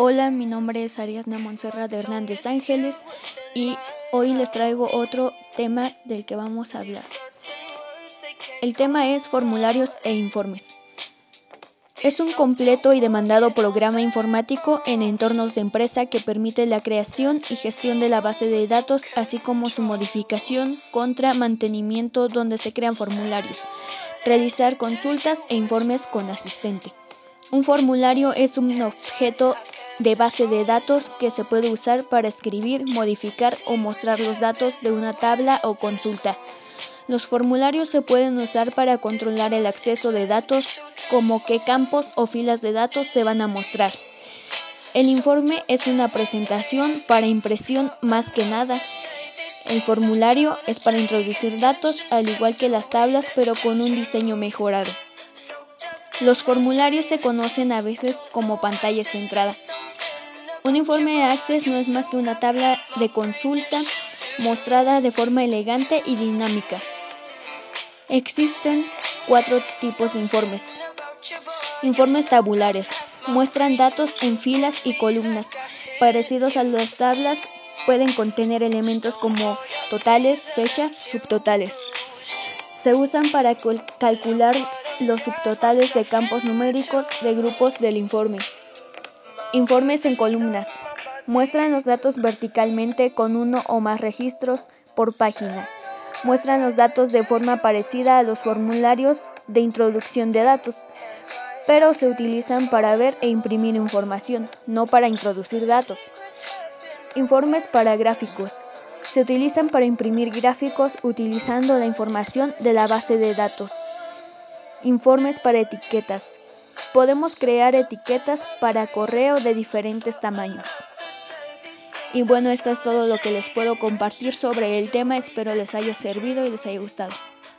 Hola, mi nombre es Ariadna Montserrat Hernández Ángeles y hoy les traigo otro tema del que vamos a hablar. El tema es formularios e informes. Es un completo y demandado programa informático en entornos de empresa que permite la creación y gestión de la base de datos, así como su modificación, contra mantenimiento donde se crean formularios, realizar consultas e informes con asistente. Un formulario es un objeto de base de datos que se puede usar para escribir, modificar o mostrar los datos de una tabla o consulta. Los formularios se pueden usar para controlar el acceso de datos, como qué campos o filas de datos se van a mostrar. El informe es una presentación para impresión más que nada. El formulario es para introducir datos, al igual que las tablas, pero con un diseño mejorado. Los formularios se conocen a veces como pantallas de entrada. Un informe de Access no es más que una tabla de consulta mostrada de forma elegante y dinámica. Existen cuatro tipos de informes. Informes tabulares. Muestran datos en filas y columnas. Parecidos a las tablas, pueden contener elementos como totales, fechas, subtotales. Se usan para calcular los subtotales de campos numéricos de grupos del informe. Informes en columnas. Muestran los datos verticalmente con uno o más registros por página. Muestran los datos de forma parecida a los formularios de introducción de datos, pero se utilizan para ver e imprimir información, no para introducir datos. Informes para gráficos. Se utilizan para imprimir gráficos utilizando la información de la base de datos. Informes para etiquetas. Podemos crear etiquetas para correo de diferentes tamaños. Y bueno, esto es todo lo que les puedo compartir sobre el tema. Espero les haya servido y les haya gustado.